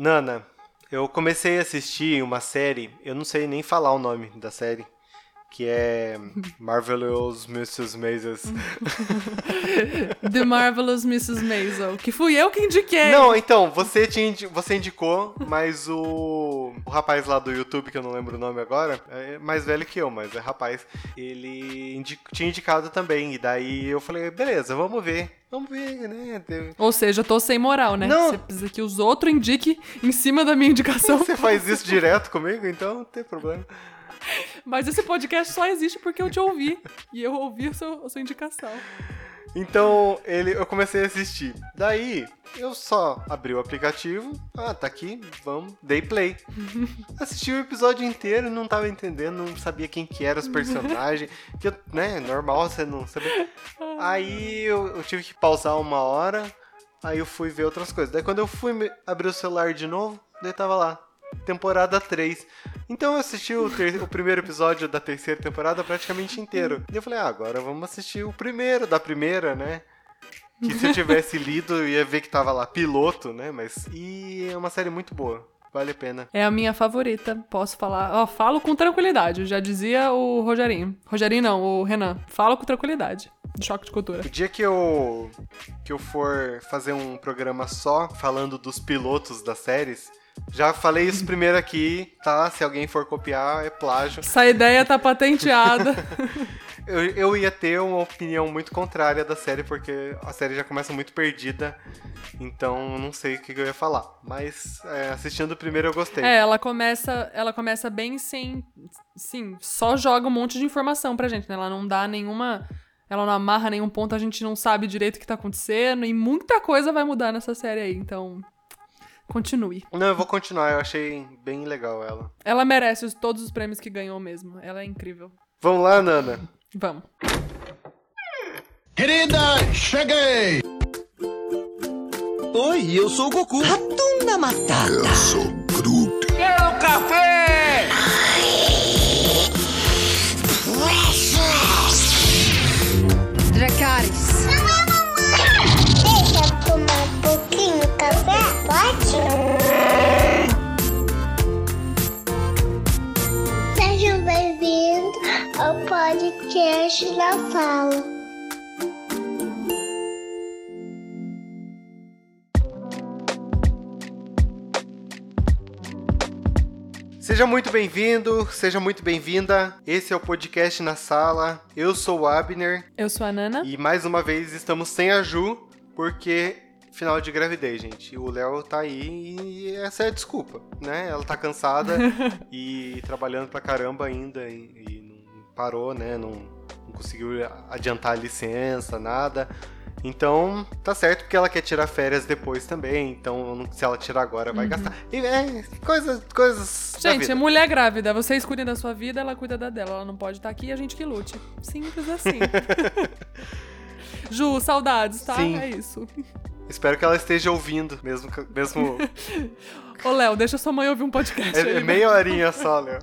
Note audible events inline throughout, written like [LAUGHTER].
Nana, eu comecei a assistir uma série, eu não sei nem falar o nome da série, que é Marvelous Mrs. Maisel. [LAUGHS] The Marvelous Mrs. Maisel, que fui eu que indiquei. Não, então, você, tinha, você indicou, mas o, o rapaz lá do YouTube, que eu não lembro o nome agora, é mais velho que eu, mas é rapaz, ele indi tinha indicado também, e daí eu falei, beleza, vamos ver. Vamos ver, né? Ou seja, eu tô sem moral, né? Não. Você precisa que os outros indiquem em cima da minha indicação. [LAUGHS] Você faz isso direto comigo, então não tem problema. Mas esse podcast só existe porque eu te ouvi. E eu ouvi a sua, a sua indicação. Então, ele, eu comecei a assistir. Daí, eu só abri o aplicativo. Ah, tá aqui, vamos. Dei play. [LAUGHS] Assisti o episódio inteiro, não tava entendendo, não sabia quem que eram os personagens. Que, né, normal você não saber. Aí eu, eu tive que pausar uma hora. Aí eu fui ver outras coisas. Daí quando eu fui abrir o celular de novo, daí tava lá temporada 3. Então eu assisti o, ter- o primeiro episódio da terceira temporada praticamente inteiro. E eu falei, ah, agora vamos assistir o primeiro da primeira, né? Que se eu tivesse [LAUGHS] lido, eu ia ver que tava lá piloto, né? Mas. E é uma série muito boa. Vale a pena. É a minha favorita, posso falar. Ó, falo com tranquilidade, já dizia o Rogerinho. Rogerinho não, o Renan. Falo com tranquilidade. Choque de cultura. O dia que eu que eu for fazer um programa só falando dos pilotos das séries, já falei isso primeiro aqui, tá? Se alguém for copiar, é plágio. Essa ideia tá patenteada. [LAUGHS] Eu, eu ia ter uma opinião muito contrária da série, porque a série já começa muito perdida, então não sei o que eu ia falar. Mas é, assistindo o primeiro eu gostei. é, ela começa, ela começa bem sem, sim, só joga um monte de informação pra gente, né? Ela não dá nenhuma, ela não amarra nenhum ponto, a gente não sabe direito o que tá acontecendo e muita coisa vai mudar nessa série aí, então continue. Não, eu vou continuar, eu achei bem legal ela. Ela merece os- todos os prêmios que ganhou mesmo. Ela é incrível. Vamos lá, Nana. Vamos. Querida, cheguei! Oi, eu sou o Goku. Ratunda Matata. Eu sou Groot. Quero café! Café, pode? Sejam bem-vindos ao podcast da Fala. Seja muito bem-vindo, seja muito bem-vinda. Esse é o podcast na sala. Eu sou o Abner Eu sou a Nana. e mais uma vez estamos sem a Ju, porque final de gravidez, gente. O Léo tá aí e essa é a desculpa, né? Ela tá cansada [LAUGHS] e trabalhando pra caramba ainda e, e não parou, né? Não, não conseguiu adiantar a licença, nada. Então, tá certo porque ela quer tirar férias depois também. Então, se ela tirar agora, vai gastar. E é, coisas, coisas. Gente, é mulher grávida. Vocês cuidem da sua vida, ela cuida da dela. Ela não pode estar aqui e a gente que lute. Simples assim. [LAUGHS] Ju, saudades, tá? Sim. É isso. Espero que ela esteja ouvindo, mesmo. mesmo [LAUGHS] Ô, Léo, deixa sua mãe ouvir um podcast aí. É, é né? meia horinha só, Léo.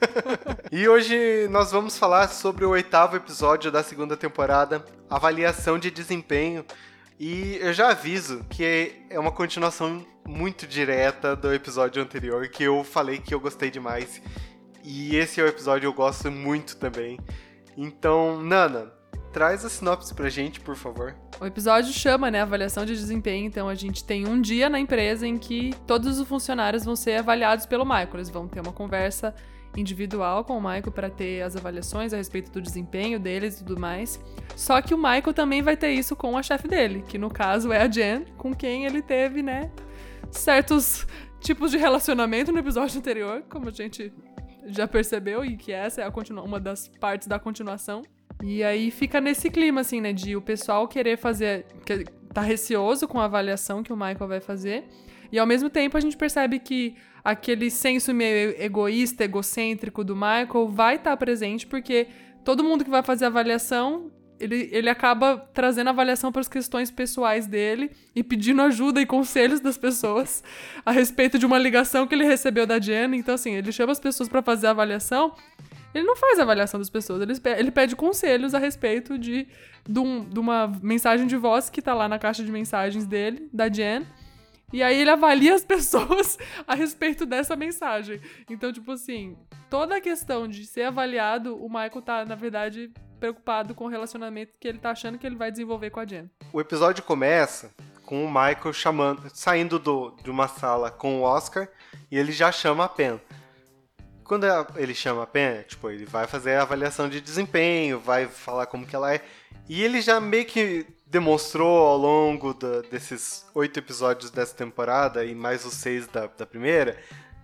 [LAUGHS] e hoje nós vamos falar sobre o oitavo episódio da segunda temporada, avaliação de desempenho. E eu já aviso que é uma continuação muito direta do episódio anterior, que eu falei que eu gostei demais. E esse é o episódio que eu gosto muito também. Então, Nana, traz a sinopse pra gente, por favor. O episódio chama, né, avaliação de desempenho. Então a gente tem um dia na empresa em que todos os funcionários vão ser avaliados pelo Michael. Eles vão ter uma conversa individual com o Michael para ter as avaliações a respeito do desempenho deles e tudo mais. Só que o Michael também vai ter isso com a chefe dele, que no caso é a Jen, com quem ele teve, né, certos tipos de relacionamento no episódio anterior, como a gente já percebeu, e que essa é uma das partes da continuação. E aí fica nesse clima, assim, né? De o pessoal querer fazer. Que tá receoso com a avaliação que o Michael vai fazer. E ao mesmo tempo a gente percebe que aquele senso meio egoísta, egocêntrico do Michael vai estar presente, porque todo mundo que vai fazer a avaliação. Ele, ele acaba trazendo avaliação para as questões pessoais dele e pedindo ajuda e conselhos das pessoas a respeito de uma ligação que ele recebeu da Jen. Então, assim, ele chama as pessoas para fazer a avaliação ele não faz avaliação das pessoas, ele, ele pede conselhos a respeito de, de, um- de uma mensagem de voz que tá lá na caixa de mensagens dele, da Jen. E aí ele avalia as [LAUGHS] pessoas a respeito dessa mensagem. Então, tipo assim, toda a questão de ser avaliado, o Michael tá, na verdade, preocupado com o relacionamento que ele tá achando que ele vai desenvolver com a Jen. O episódio começa com o Michael chamando, saindo do, de uma sala com o Oscar e ele já chama a Pen. Quando ele chama a Pen, tipo, ele vai fazer a avaliação de desempenho, vai falar como que ela é. E ele já meio que demonstrou ao longo da- desses oito episódios dessa temporada e mais os seis da, da primeira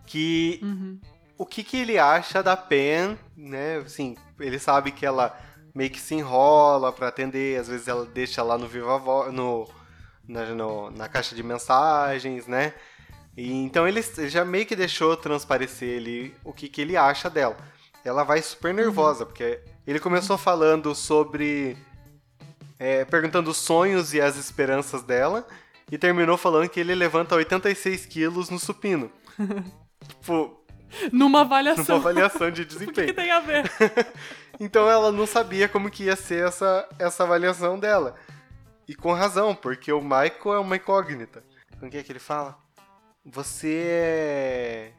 que o que, que ele acha da Pen, né? Assim, ele sabe que ela meio que se enrola pra atender, às vezes ela deixa lá no Viva Voz, no, na, no- na caixa de mensagens, né? E, então ele, já meio que deixou transparecer ele o que, que ele acha dela. Ela vai super nervosa, porque ele começou falando sobre. é, perguntando os sonhos e as esperanças dela, e terminou falando que ele levanta 86 quilos no supino. [LAUGHS] tipo, Numa avaliação. numa avaliação de [LAUGHS] O que, que desempenho. tem a ver? [LAUGHS] Então ela não sabia como que ia ser essa, essa avaliação dela. E com razão, porque o Michael é uma incógnita. Com o que é que ele fala? Você é,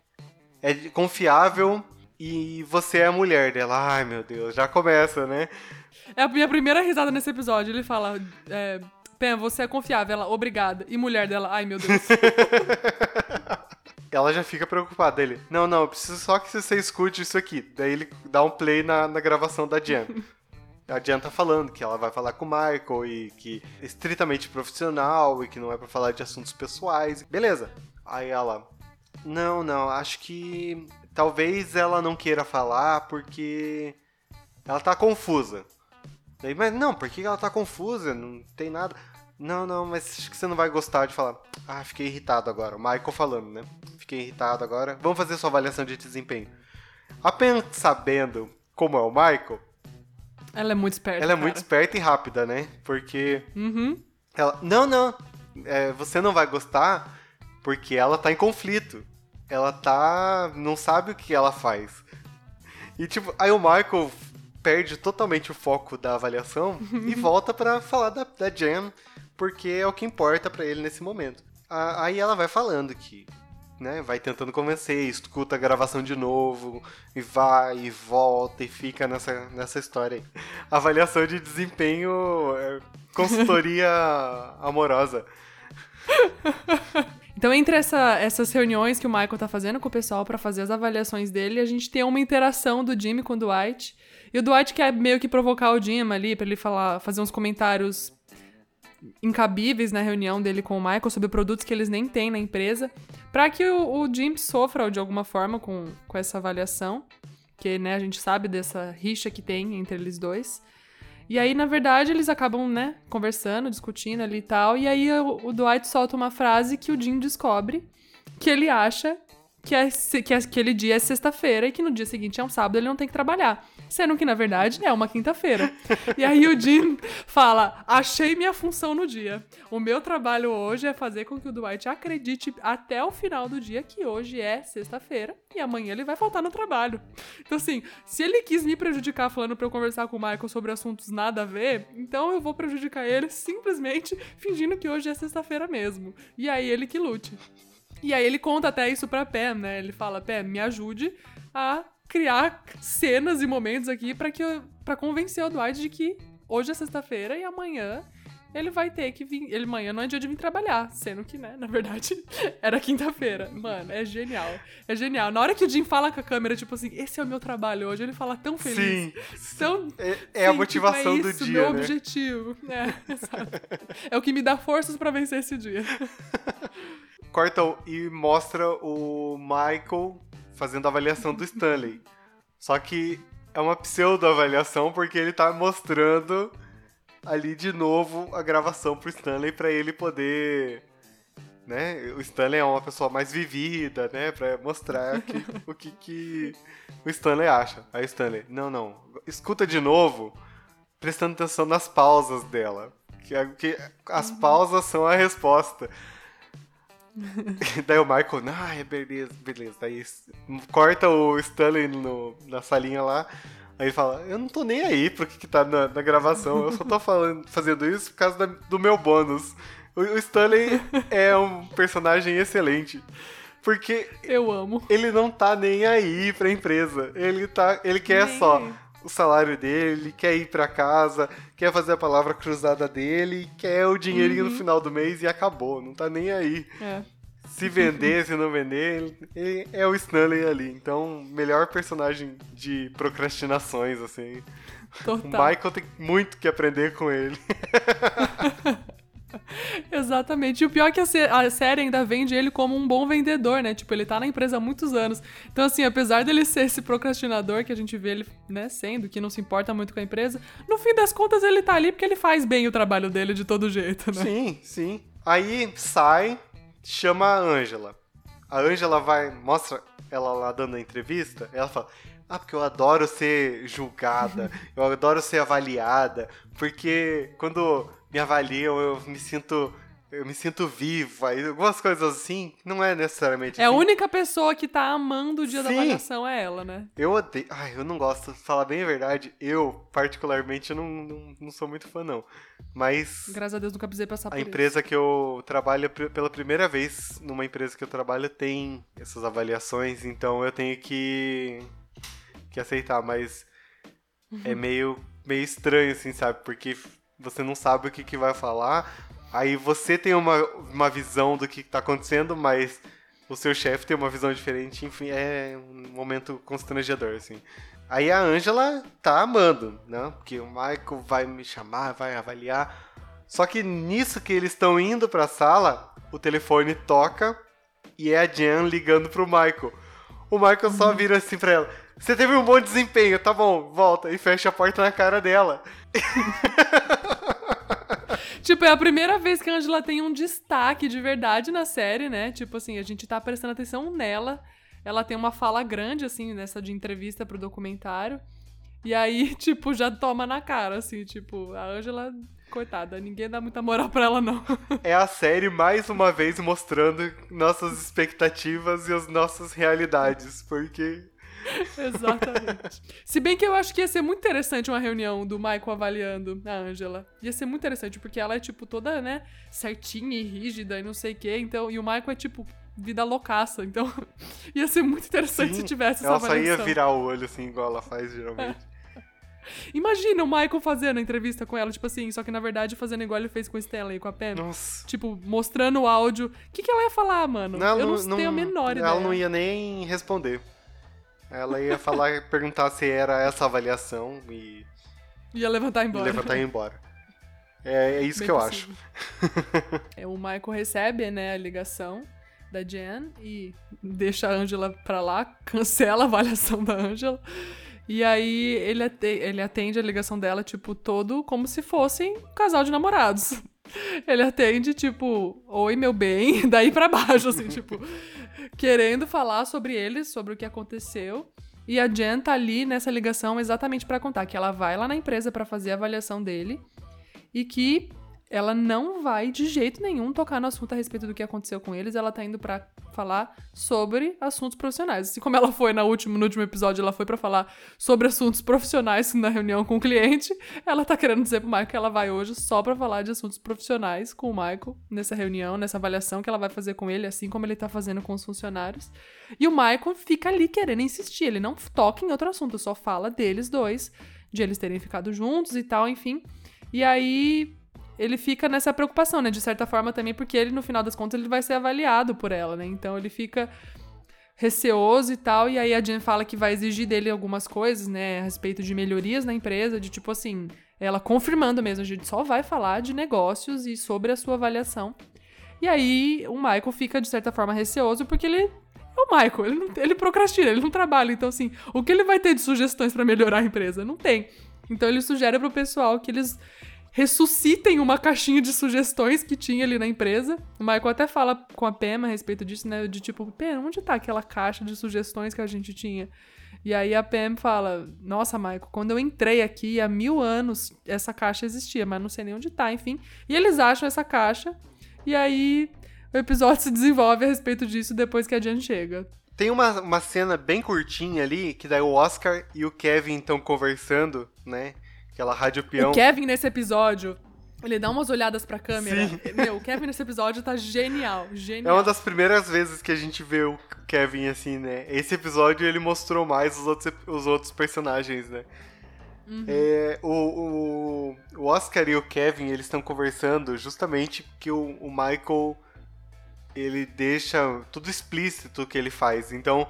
é confiável e você é a mulher dela. Ai, meu Deus, já começa, né? É a minha primeira risada nesse episódio. Ele fala: é, Pen, você é confiável. Ela, obrigada. E mulher dela, ai meu Deus. [LAUGHS] Ela já fica preocupada. Ele, não, não, eu preciso só que você escute isso aqui. Daí ele dá um play na, na gravação da Jen. A Jen tá falando que ela vai falar com o Michael e que é estritamente profissional e que não é pra falar de assuntos pessoais. Beleza. Aí ela, não, não, acho que talvez ela não queira falar porque ela tá confusa. Daí, mas não, por que ela tá confusa? Não tem nada. Não, não, mas acho que você não vai gostar de falar. Ah, fiquei irritado agora. O Michael falando, né? Fiquei irritado agora. Vamos fazer sua avaliação de desempenho. Apenas sabendo como é o Michael, Ela é muito esperta. ela é cara. muito esperta e rápida, né? Porque Uhum. ela. Não, não. é, você não vai gostar porque ela tá em conflito. Ela tá. não sabe o que ela faz. E tipo, aí o Michael perde totalmente o foco da avaliação e [LAUGHS] volta pra falar da, da Jen, porque é o que importa pra ele nesse momento. A- Aí ela vai falando que. Né, vai tentando convencer, escuta a gravação de novo, e vai e volta e fica nessa, nessa história aí. Avaliação de desempenho, é, consultoria [LAUGHS] amorosa. [LAUGHS] Então, entre essa- essas reuniões que o Michael tá fazendo com o pessoal pra fazer as avaliações dele, a gente tem uma interação do Jimmy com o Dwight. E o Dwight quer meio que provocar o Jim ali pra ele falar, fazer uns comentários incabíveis na reunião dele com o Michael sobre produtos que eles nem têm na empresa, pra que o, o Jim sofra de alguma forma com, com essa avaliação, que né, a gente sabe dessa rixa que tem entre eles dois. E aí, na verdade, eles acabam, né, conversando, discutindo ali e tal. E aí o, o Dwight solta uma frase que o Jim descobre que ele acha que, é, que é- aquele dia é sexta-feira e que no dia seguinte é um sábado ele não tem que trabalhar. Sendo que, na verdade, é uma quinta-feira. e aí o Jim fala: Achei minha função no dia. O meu trabalho hoje é fazer com que o Dwight acredite até o final do dia que hoje é sexta-feira e amanhã ele vai faltar no trabalho. Então, assim, se ele quis me prejudicar falando pra eu conversar com o Michael sobre assuntos nada a ver, então eu vou prejudicar ele simplesmente fingindo que hoje é sexta-feira mesmo. E aí ele que lute. E aí ele conta até isso pra Pam, né? Ele fala, Pam, me ajude a criar cenas e momentos aqui pra que para convencer o Dwight de que hoje é sexta-feira e amanhã ele vai ter que vir. Ele amanhã não é dia de vir trabalhar, sendo que, né, na verdade, [LAUGHS] era quinta-feira. Mano, é genial. É genial. Na hora que o Jim fala com a câmera, tipo assim, esse é o meu trabalho hoje, ele fala tão feliz. Sim. Tão É, é a Sim, motivação tipo, do é isso, dia, meu né? objetivo. [LAUGHS] É, exato. É o que me dá forças pra vencer esse dia. [LAUGHS] Corta e mostra o Michael fazendo a avaliação do Stanley. Só que é uma pseudo-avaliação porque ele tá mostrando ali de novo a gravação pro Stanley pra ele poder. Né? O Stanley é uma pessoa mais vivida, né? Pra mostrar que- [LAUGHS] o que, que o Stanley acha. Aí o Stanley, não, não, escuta de novo, prestando atenção nas pausas dela. Que, a- que as pausas são a resposta. [LAUGHS] Daí o Michael, ah, é beleza, beleza. Daí corta o Stanley no- na salinha lá. Aí ele fala, eu não tô nem aí pro que, que tá na, na gravação. Eu só tô [LAUGHS] falando, fazendo isso por causa da- do meu bônus. O, o Stanley é um personagem excelente. Porque Eu amo. ele não tá nem aí pra empresa. Ele tá. Ele quer Nem só. O salário dele, quer ir pra casa, quer fazer a palavra cruzada dele, quer o dinheirinho Uhum. no final do mês e acabou. Não tá nem aí. É. Se vender, se não vender, é o Stanley ali. Então, melhor personagem de procrastinações, assim. O Total. Michael tem muito que aprender com ele. [LAUGHS] Exatamente. E o pior é que a, sé- a série ainda vende ele como um bom vendedor, né? Tipo, ele tá na empresa há muitos anos. Então, assim, apesar dele ser esse procrastinador que a gente vê ele, né, sendo, que não se importa muito com a empresa, no fim das contas ele tá ali porque ele faz bem o trabalho dele de todo jeito, né? Sim, sim. Aí sai, chama a Angela. A Angela vai, mostra ela lá dando a entrevista, ela fala: Ah, porque eu adoro ser julgada, [LAUGHS] eu adoro ser avaliada, porque quando me avaliam eu me sinto. Eu me sinto viva, e algumas coisas assim, não é necessariamente É a assim. única pessoa que tá amando o dia da Sim. avaliação é ela, né? Eu odeio. Ai, eu não gosto. Falar bem a verdade, eu, particularmente, não, não, não sou muito fã, não. Mas Graças a Deus nunca precisei passar por a isso. empresa que eu trabalho, pela primeira vez numa empresa que eu trabalho, tem essas avaliações, então eu tenho que, que aceitar, mas é meio, meio estranho, assim, sabe? Porque você não sabe o que, que vai falar, aí você tem uma, uma visão do que tá acontecendo, mas o seu chefe tem uma visão diferente, enfim, é um momento constrangedor, assim. Aí a Angela tá amando, né? Porque o Michael vai me chamar, vai avaliar. Só que nisso que eles estão indo pra sala, o telefone toca e é a Jan ligando pro Michael. O Michael só vira assim pra ela: Você teve um bom desempenho, tá bom, volta. E fecha a porta na cara dela. [LAUGHS] Tipo, é a primeira vez que a Angela tem um destaque de verdade na série, né? Tipo assim, a gente tá prestando atenção nela. Ela tem uma fala grande, assim, nessa de entrevista pro documentário. E aí, [LAUGHS] tipo, já toma na cara, assim, tipo, a Angela, coitada, ninguém dá muita moral pra ela, não. [LAUGHS] É a série mais uma vez mostrando nossas expectativas e as nossas realidades. Porque. [LAUGHS] Exatamente. Se bem que eu acho que ia ser muito interessante uma reunião do Michael avaliando a Angela. Ia ser muito interessante, porque ela é, tipo, toda, né, certinha e rígida e não sei o quê. Então, e o Michael é, tipo, vida loucaça. Então, [LAUGHS] ia ser muito interessante se sim, tivesse essa ela só ia virar o olho assim, igual ela faz geralmente. [LAUGHS] Imagina o Michael fazendo a entrevista com ela, tipo assim, só que na verdade fazendo igual ele fez com o Stanley e com a Pam. Nossa. Tipo, mostrando o áudio. O que, que ela ia falar, mano? eu não, tenho a menor ideia. Ela não ia nem responder. Ela ia falar, perguntar se era essa avaliação e, Ia levantar e embora. levantar e ir embora. É, é isso Bem que eu possível. É, o Michael recebe, né, a ligação da Jen e deixa a Angela pra lá, [LAUGHS] cancela a avaliação da Angela. E aí ele, ele atende a ligação dela, tipo, todo como se fossem um casal de namorados. [LAUGHS] Ele atende, tipo, oi, meu bem, [LAUGHS] daí pra baixo, assim, tipo, querendo falar sobre eles, sobre o que aconteceu. E a Jen tá ali nessa ligação exatamente pra contar que ela vai lá na empresa pra fazer a avaliação dele e que ela não vai de jeito nenhum tocar no assunto a respeito do que aconteceu com eles. Ela tá indo pra falar sobre assuntos profissionais. Assim como ela foi na último, no último episódio, ela foi pra falar sobre assuntos profissionais na reunião com o cliente. Ela tá querendo dizer pro Michael que ela vai hoje só pra falar de assuntos profissionais com o Michael nessa reunião, nessa avaliação que ela vai fazer com ele, assim como ele tá fazendo com os funcionários. E o Michael fica ali querendo insistir. Ele não toca em outro assunto, só fala deles dois, de eles terem ficado juntos e tal, enfim. E aí ele fica nessa preocupação, né? De certa forma também, porque ele, no final das contas, ele vai ser avaliado por ela, né? Então ele fica receoso e tal. E aí a Jen fala que vai exigir dele algumas coisas, né? A respeito de melhorias na empresa, de tipo assim, ela confirmando mesmo, a gente só vai falar de negócios e sobre a sua avaliação. E aí o Michael fica, de certa forma, receoso, porque ele é o Michael, ele, não, ele procrastina, ele não trabalha. Então, assim, o que ele vai ter de sugestões pra melhorar a empresa? Não tem. Então ele sugere pro pessoal que eles ressuscitem uma caixinha de sugestões que tinha ali na empresa. O Michael até fala com a Pam a respeito disso, né? De tipo, Pam, onde tá aquela caixa de sugestões que a gente tinha? E aí a Pam fala: Nossa, Michael, quando eu entrei aqui há mil anos, essa caixa existia, mas não sei nem onde tá, enfim. E eles acham essa caixa, e aí o episódio [LAUGHS] se desenvolve a respeito disso depois que a Jen chega. Tem uma, uma cena bem curtinha ali, que daí o Oscar e o Kevin estão conversando, né? Aquela rádio peão. O Kevin, nesse episódio, Ele dá umas olhadas pra câmera. Sim. [LAUGHS] Meu, o Kevin nesse episódio tá genial. É Genial. uma das primeiras vezes que a gente vê o Kevin assim, né? Esse episódio ele mostrou mais os outros, os outros personagens, né? É, o, o, o Oscar e o Kevin, eles estão conversando justamente que o, o Michael, ele deixa tudo explícito o que ele faz. Então,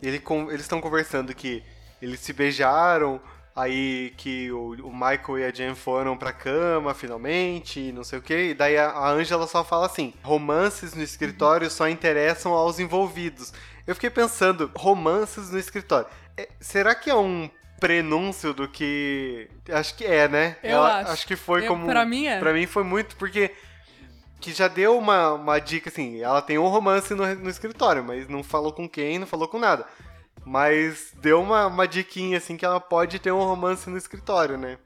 ele, eles estão conversando que eles se beijaram, aí que o, o Michael e a Jen foram pra cama, finalmente, e não sei o que. E daí a, a Angela só fala assim, romances no escritório só interessam aos envolvidos. Eu fiquei pensando, romances no escritório. É, será que é um prenúncio do que. Acho que é, né? Eu acho. que foi Eu- como. pra mim é. Pra mim foi muito, porque. Que já deu uma, uma dica assim. Ela tem um romance no, no escritório, mas não falou com quem, não falou com nada. Mas deu uma, uma diquinha assim que ela pode ter um romance no escritório, né?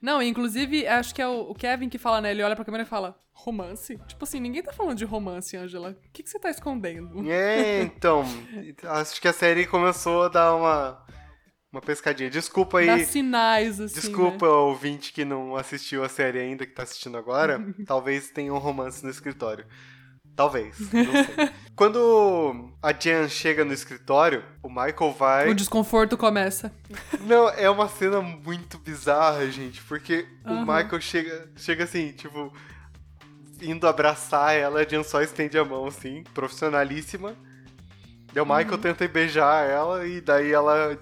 Não, inclusive, acho que é o Kevin que fala, né? Ele olha pra câmera e fala, romance? Tipo assim, ninguém tá falando de romance, Angela. O que, que você tá escondendo? É, então. acho que a série começou a dar uma. Uma pescadinha. Desculpa aí. Dá sinais, assim. Desculpa, né? ouvinte que não assistiu a série ainda, que tá assistindo agora. [LAUGHS] Talvez tenha um romance no escritório. Talvez, não sei. [LAUGHS] Quando a Jan chega no escritório, o Michael vai. O desconforto começa. Não, é uma cena muito bizarra, gente, porque o Aham. Michael chega, chega assim, tipo, indo abraçar ela, a Jan só estende a mão, assim, profissionalíssima. Daí o Michael tenta beijar ela e daí ela,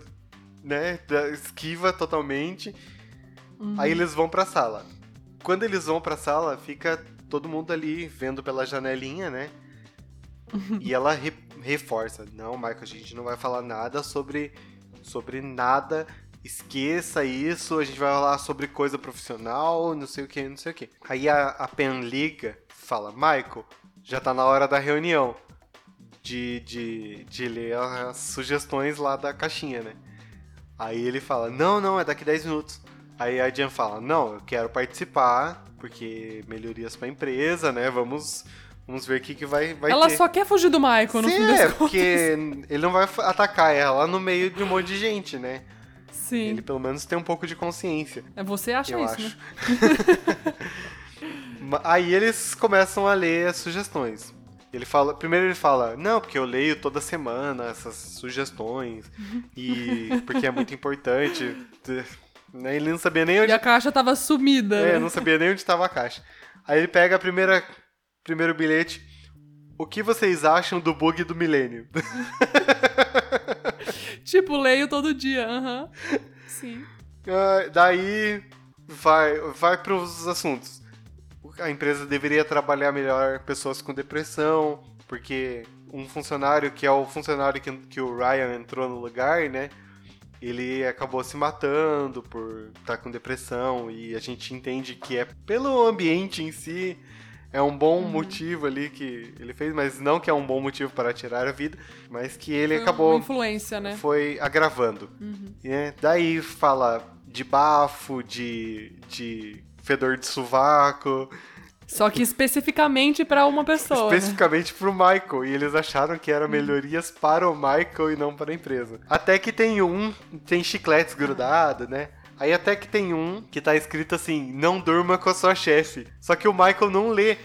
né, esquiva totalmente. Aí eles vão pra sala. Quando eles vão pra sala, fica todo mundo ali vendo pela janelinha, né? E ela re- reforça: Não, Michael, a gente não vai falar nada sobre, sobre nada. Esqueça isso, a gente vai falar sobre coisa profissional, não sei o que, não sei o que. Aí a, a Pen liga, fala: Michael, já tá na hora da reunião de, de, de ler as sugestões lá da caixinha, né? Aí ele fala: Não, não, é daqui 10 minutos. Aí a Jen fala: Não, eu quero participar, porque melhorias pra empresa, né? Vamos, vamos ver o que, que vai, vai Ela ter. só quer fugir do Michael, no Sim, é, contas. porque ele não vai atacar ela no meio de um monte de gente, né? Sim. Ele pelo menos tem um pouco de consciência, É você acha eu isso, acho. [LAUGHS] né? Aí eles começam a ler as sugestões. Ele fala, primeiro ele fala, não, porque eu leio toda semana essas sugestões e porque é muito [LAUGHS] importante. Né, Ele não sabia nem onde E a caixa tava sumida. É, né? eu não sabia nem onde estava a caixa. Aí ele pega a primeira primeiro bilhete. O que vocês acham do bug do milênio? [LAUGHS] Tipo, leio todo dia. Aham. Sim. Ah, daí vai vai para os assuntos. A empresa deveria trabalhar melhor pessoas com depressão, porque um funcionário que é o funcionário que, que o Ryan entrou no lugar, né? Ele acabou se matando por estar com depressão e a gente entende que é pelo ambiente em si é um bom motivo ali que ele fez, mas não que é um bom motivo para tirar a vida, mas que ele Foi acabou uma influência, né? foi agravando. né? Daí fala de bafo, de, de fedor de sovaco, Só que especificamente pra uma pessoa. né? especificamente pro Michael. E eles acharam que eram melhorias para o Michael e não para a empresa. Até que tem um, tem chicletes grudados, né? Aí até que tem um que tá escrito assim, não durma com a sua chefe. Só que o Michael não lê.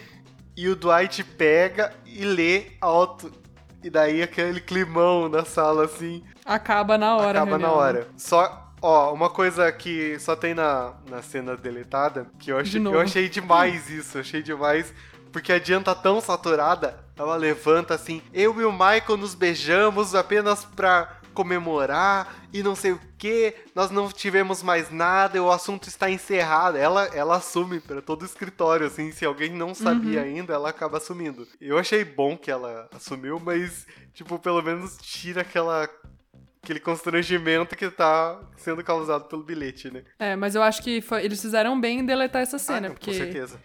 E o Dwight pega e lê alto. E daí aquele climão na sala assim. Acaba na hora. Acaba na hora. Só, ó, uma coisa que só tem na, na cena deletada, que eu achei, novo. eu achei demais isso, achei demais. Porque a Diana tá tão saturada, ela levanta assim, eu e o Michael nos beijamos apenas pra comemorar e não sei o que, nós não tivemos mais nada, o assunto está encerrado. Ela, ela assume pra todo o escritório, assim, se alguém não sabia Uhum. ainda, ela acaba assumindo. Eu achei bom que ela assumiu, mas, tipo, pelo menos tira aquela aquele constrangimento que tá sendo causado pelo bilhete, né? É, mas eu acho que foi- eles fizeram bem em deletar essa cena, Ah, porque Com certeza.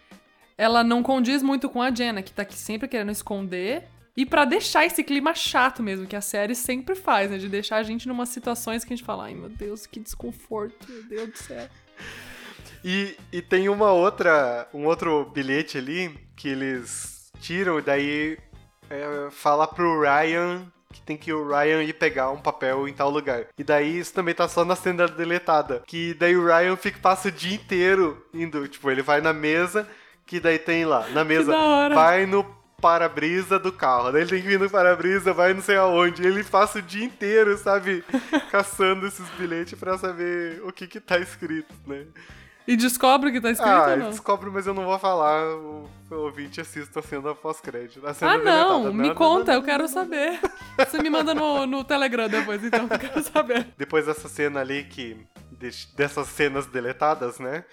ela não condiz muito com a Jenna, que tá aqui sempre querendo esconder. E pra deixar esse clima chato mesmo, que a série sempre faz, né? De deixar a gente numa situações que a gente fala, ai meu Deus, que desconforto, meu Deus do céu. E, e tem uma outra, um outro bilhete ali que eles tiram e daí é, fala pro Ryan que tem que o Ryan ir pegar um papel em tal lugar. E daí isso também tá só na cena deletada. Que daí o Ryan fica, passa o dia inteiro indo. Tipo, ele vai na mesa, que daí tem lá, na mesa, vai no para-brisa do carro. Daí ele tem que ir no para-brisa, vai não sei aonde. Ele passa o dia inteiro, sabe, [LAUGHS] caçando esses bilhetes pra saber o que que tá escrito, né? E descobre o que tá escrito ah, ou não? descobre, mas eu não vou falar. O, ouvinte assista a cena pós-crédito. a cena Ah, não, deletada. me não, conta, não, eu quero saber. Você me manda no, no Telegram depois, então, eu quero saber. [LAUGHS] Depois dessa cena ali que. de- dessas cenas deletadas, né?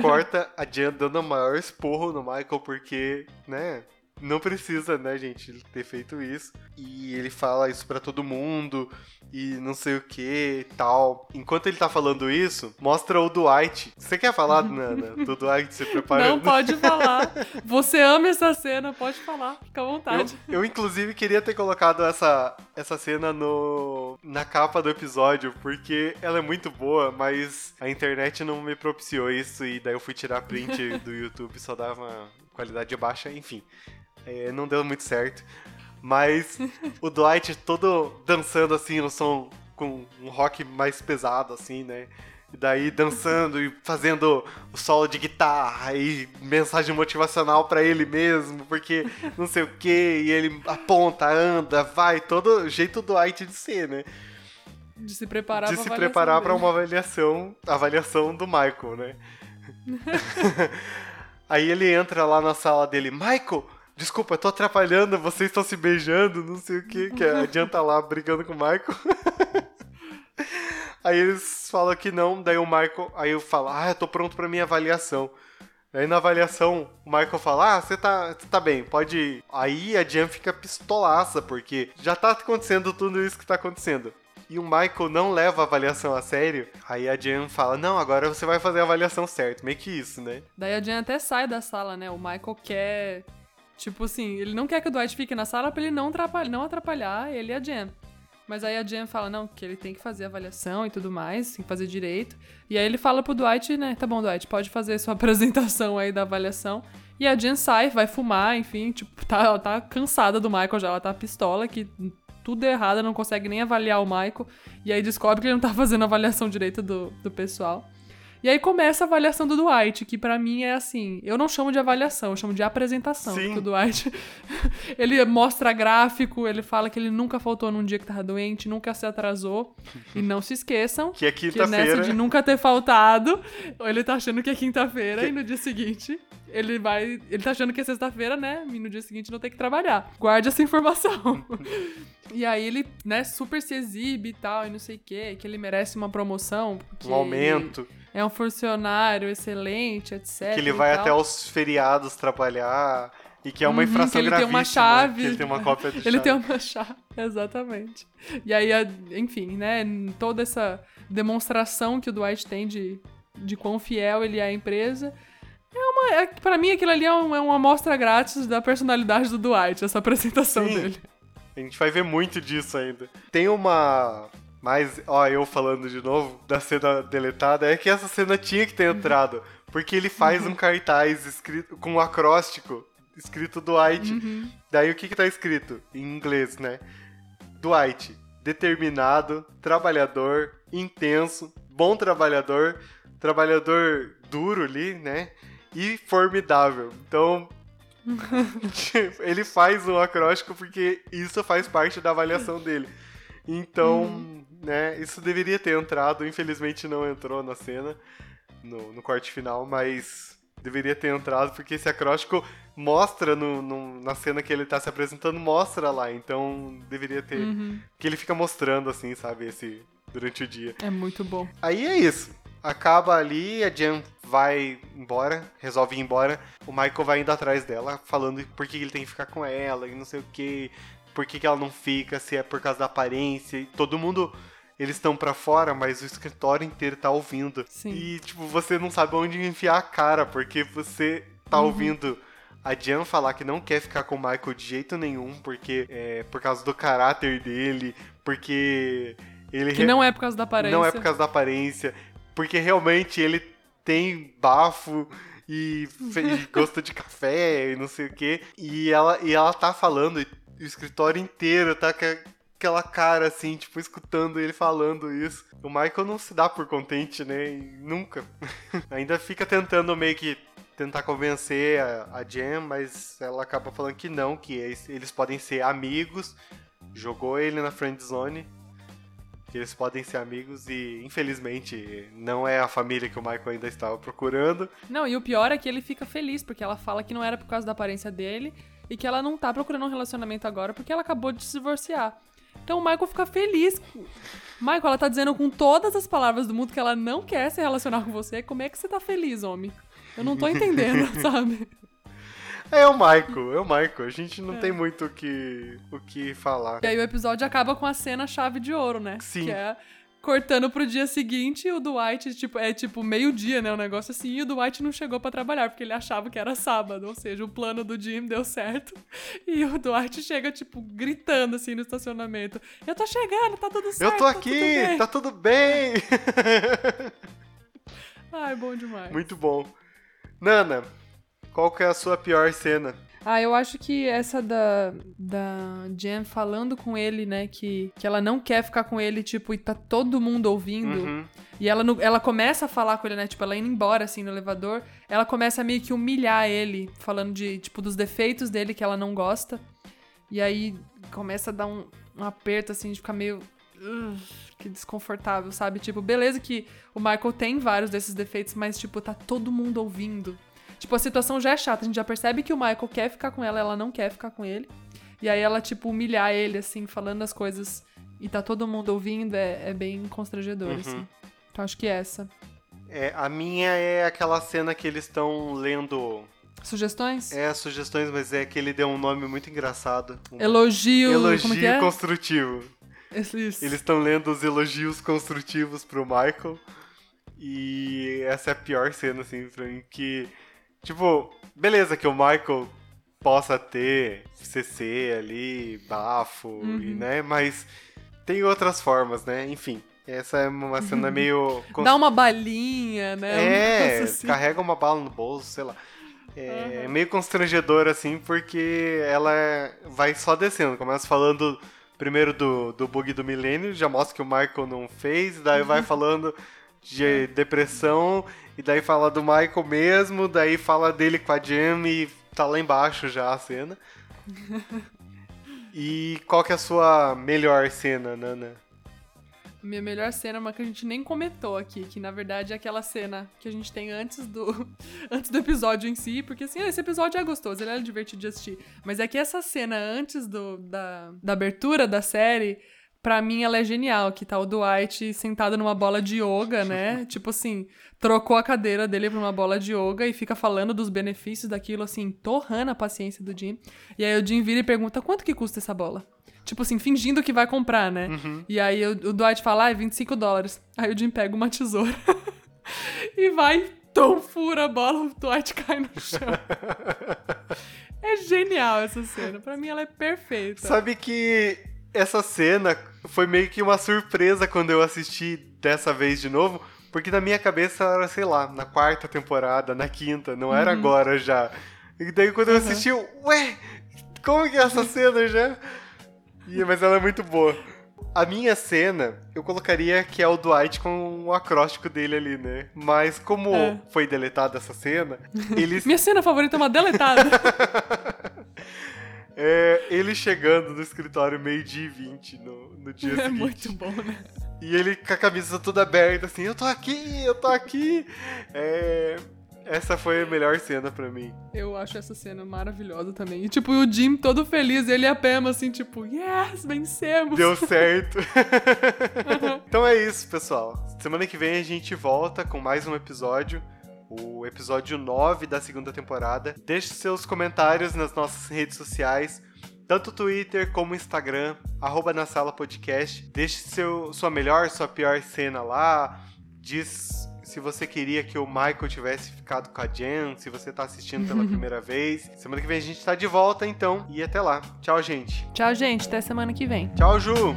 Corta a Jan dando o maior esporro no Michael, porque, né? Não precisa, né, gente, ter feito isso. E ele fala isso pra todo mundo e não sei o que e tal. Enquanto ele tá falando isso, mostra o Dwight. Você quer falar, [LAUGHS] Nana, do Dwight se preparando? Não pode falar. Você ama essa cena, pode falar, fica à Eu, vontade. eu, inclusive, queria ter colocado essa, essa cena no, na capa do episódio, porque ela é muito boa, mas a internet não me propiciou isso, e daí eu fui tirar print [LAUGHS] do YouTube, só dava qualidade baixa, enfim. É, não deu muito certo. Mas [LAUGHS] o Dwight todo dançando assim no som com um rock mais pesado, assim, né? E daí dançando e fazendo o solo de guitarra e mensagem motivacional pra ele mesmo, porque não sei o que, e ele aponta, anda, vai, todo jeito do Dwight de ser, né? De se preparar de pra se preparar pra dele. uma avaliação, avaliação do Michael, né? [LAUGHS] [LAUGHS] Aí ele entra lá na sala dele, Michael, desculpa, eu tô atrapalhando, vocês estão se beijando, não sei o que, que a Jan tá lá brigando com o Michael. [LAUGHS] aí eles falam que não, daí o Michael, aí eu falo, ah, eu tô pronto pra minha avaliação. Aí na avaliação, o Michael fala, ah, você tá, tá bem, pode ir. Aí a Jan fica pistolaça, porque já tá acontecendo tudo isso que tá acontecendo. E o Michael não leva a avaliação a sério. Aí a Jan fala, não, agora você vai fazer a avaliação certa. Meio que isso, né? Daí a Jen até sai da sala, né? O Michael quer. Tipo assim, ele não quer que o Dwight fique na sala pra ele não atrapalhar, não atrapalhar ele e a Jen. Mas aí a Jen fala, não, que ele tem que fazer avaliação e tudo mais, tem que fazer direito. E aí ele fala pro Dwight, né, tá bom, Dwight, pode fazer sua [LAUGHS] apresentação aí da avaliação. E a Jen sai, vai fumar, enfim, tipo, tá, ela tá cansada do Michael já, ela tá pistola, que tudo é errado, não consegue nem avaliar o Michael. E aí descobre que ele não tá fazendo avaliação direita do, do pessoal. E aí começa a avaliação do Dwight, que pra mim é assim, eu não chamo de avaliação, eu chamo de apresentação. Sim. Porque o Dwight, [LAUGHS] ele mostra gráfico, ele fala que ele nunca faltou num dia que tava doente, nunca se atrasou. E não se esqueçam Que é que nessa quinta-feira. de nunca ter faltado, ele tá achando que é quinta-feira e no dia seguinte ele vai. Ele tá achando que é sexta-feira, né? E no dia seguinte não tem que trabalhar. Guarde essa informação. [LAUGHS] e aí ele, né, super se exibe e tal, e não sei o quê, que ele merece uma promoção. Um aumento. É um funcionário excelente, etc. Que ele vai tal. até os feriados trabalhar. E que é uma Uhum, infração que ele tem gravíssima. uma chave. Que ele tem uma cópia de [LAUGHS] Ele chave. tem uma chave, [LAUGHS] exatamente. E aí, enfim, né, toda essa demonstração que o Dwight tem de, de quão fiel ele é à empresa. É uma, é, pra mim, aquilo ali é, um- é uma amostra grátis da personalidade do Dwight, essa apresentação Sim. dele. A gente vai ver muito disso ainda. Tem uma. Mas, ó, eu falando de novo da cena deletada, é que essa cena tinha que ter entrado. Porque ele faz um cartaz escrito com um acróstico escrito Dwight. Daí o que que tá escrito? Em inglês, né? Dwight, determinado, trabalhador, intenso, bom trabalhador, trabalhador duro ali, né? E formidável. Então, [LAUGHS] ele faz um acróstico porque isso faz parte da avaliação dele. Então, né, isso deveria ter entrado, infelizmente não entrou na cena, no, no corte final, mas deveria ter entrado porque esse acróstico mostra no, no- na cena que ele tá se apresentando, mostra lá, então deveria ter. Uhum. Que ele fica mostrando assim, sabe, esse durante o dia. É muito bom. Aí é isso. Acaba ali, a Jen vai embora, resolve ir embora. O Michael vai indo atrás dela, falando por que ele tem que ficar com ela e não sei o que, por que, que ela não fica, se é por causa da aparência. E todo mundo, eles estão pra fora, mas o escritório inteiro tá ouvindo. Sim. E, tipo, você não sabe onde enfiar a cara, porque você tá ouvindo a Jan falar que não quer ficar com o Michael de jeito nenhum, porque é por causa do caráter dele, porque ele Que não é por causa da aparência. não é por causa da aparência, porque realmente ele tem bafo e, e gosta de café e não sei o quê. E ela, e ela tá falando, e o escritório inteiro tá com aquela cara assim, tipo, escutando ele falando isso. O Michael não se dá por contente, né? E nunca. [LAUGHS] Ainda fica tentando meio que tentar convencer a, a Jen, mas ela acaba falando que não, que eles, eles podem ser amigos. Jogou ele na friend zone. Que eles podem ser amigos e, infelizmente, não é a família que o Michael ainda estava procurando. Não, e o pior é que ele fica feliz, porque ela fala que não era por causa da aparência dele e que ela não tá procurando um relacionamento agora porque ela acabou de se divorciar. Então o Michael fica feliz. Michael, ela tá dizendo com todas as palavras do mundo que ela não quer se relacionar com você. Como é que você tá feliz, homem? Eu não tô [LAUGHS] entendendo, sabe? É o Michael, é o Michael. A gente não tem muito o que, o que falar. E aí o episódio acaba com a cena chave de ouro, né? Sim. Que é cortando pro dia seguinte, o Dwight, tipo, é tipo meio-dia, né? Um negócio assim, e o Dwight não chegou pra trabalhar, porque ele achava que era sábado. Ou seja, o plano do Jim deu certo. [LAUGHS] E o Dwight chega, tipo, gritando assim no estacionamento. Eu tô chegando, tá tudo certo. Eu tô tá aqui, tudo bem." tá tudo bem. [LAUGHS] Ai, bom demais. Muito bom. Nana, qual que é a sua pior cena? Ah, eu acho que essa da, da Jen falando com ele, né, que, que ela não quer ficar com ele, tipo, e tá todo mundo ouvindo. Uhum. E ela, ela começa a falar com ele, né, tipo, ela indo embora, assim, no elevador. Ela começa a meio que humilhar ele, falando de, tipo, dos defeitos dele que ela não gosta. E aí começa a dar um, um aperto, assim, de ficar meio... "Ugh, que desconfortável, sabe? Tipo, beleza que o Michael tem vários desses defeitos, mas, tipo, tá todo mundo ouvindo. Tipo, a situação já é chata. A gente já percebe que o Michael quer ficar com ela, ela não quer ficar com ele. E aí ela, tipo, humilhar ele, assim, falando as coisas e tá todo mundo ouvindo, é, é bem constrangedor, assim. Então acho que essa. É, a minha é aquela cena que eles estão lendo Sugestões? é, sugestões, mas é que ele deu um nome muito engraçado. Um Elogio. elogio é é? construtivo. Isso. Eles estão lendo os elogios construtivos pro Michael. E essa é a pior cena, assim, pra mim, que... Tipo, beleza que o Michael possa ter CC ali, bafo, Uhum. e, né? Mas tem outras formas, né? Enfim, essa é uma cena meio... Dá uma balinha, né? É, assim. carrega uma bala no bolso, sei lá. É Aham. meio constrangedor, assim, porque ela vai só descendo. Começa falando primeiro do, do bug do milênio, já mostra que o Michael não fez, daí Uhum. vai falando de depressão, e daí fala do Michael mesmo, daí fala dele com a Jam e tá lá embaixo já a cena. E qual que é a sua melhor cena, Nana? Minha melhor cena é uma que a gente nem comentou aqui, que na verdade é aquela cena que a gente tem antes do [LAUGHS] antes do episódio em si, porque assim, esse episódio é gostoso, ele é divertido de assistir. Mas é que essa cena antes do, da, da abertura da série, pra mim ela é genial, que tá o Dwight sentado numa bola de yoga, né? [LAUGHS] tipo assim, trocou a cadeira dele pra uma bola de yoga e fica falando dos benefícios daquilo, assim, torrando a paciência do Jim. E aí o Jim vira e pergunta, quanto que custa essa bola? Tipo assim, fingindo que vai comprar, né? E aí o, o Dwight fala, ah, é 25 dólares. Aí o Jim pega uma tesoura [LAUGHS] e vai, tão fura a bola, o Dwight cai no chão. [LAUGHS] é genial essa cena. Pra mim ela é perfeita. Sabe que essa cena foi meio que uma surpresa quando eu assisti dessa vez de novo, porque na minha cabeça era, sei lá, na quarta temporada, na quinta, não era agora já. E daí quando eu assisti, eu, ué, como que é essa cena já? E, mas ela é muito boa. A minha cena, eu colocaria que é o Dwight com o acróstico dele ali, né? Mas como É. foi deletada essa cena, [LAUGHS] eles Minha cena favorita é uma deletada. [LAUGHS] É, ele chegando no escritório meio-dia e 20 no, no dia [LAUGHS] é seguinte. muito bom, né? E ele com a camisa toda aberta, assim, eu tô aqui, eu tô aqui. É, essa foi a melhor cena pra mim. Eu acho essa cena maravilhosa também. E tipo, o Jim todo feliz, ele e a Pema assim, tipo, yes, vencemos. Deu certo. [LAUGHS] então é isso, pessoal. Semana que vem a gente volta com mais um episódio. O episódio 9 da segunda temporada. Deixe seus comentários nas nossas redes sociais. Tanto Twitter como Instagram, arroba na sala podcast. Deixe seu, sua melhor, sua pior cena lá. Diz se você queria que o Michael tivesse ficado com a Jen, se você tá assistindo pela [LAUGHS] primeira vez. Semana que vem a gente tá de volta, então. E até lá. Tchau, gente. Tchau, gente. Até semana que vem. Tchau, Ju!